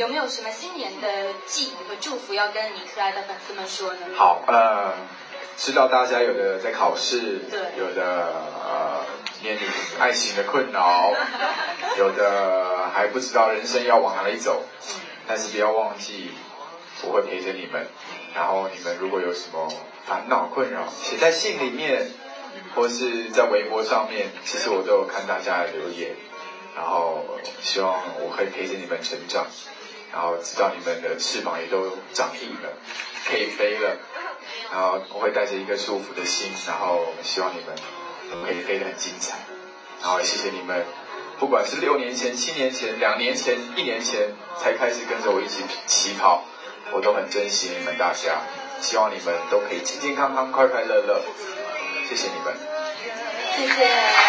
有没有什么新年的寄语和祝福要跟你可爱的粉丝们说呢？好，呃，知道大家有的在考试，对有的呃面临爱情的困扰，有的还不知道人生要往哪里走，但是不要忘记，我会陪着你们。然后你们如果有什么烦恼困扰，写在信里面，或是在微博上面，其实我都有看大家的留言。然后希望我可以陪着你们成长，然后直到你们的翅膀也都长硬了，可以飞了。然后我会带着一个祝福的心，然后希望你们可以飞得很精彩。然后谢谢你们，不管是六年前、七年前、两年前、一年前才开始跟着我一起起跑，我都很珍惜你们大家。希望你们都可以健健康康、快快乐乐。谢谢你们。谢谢。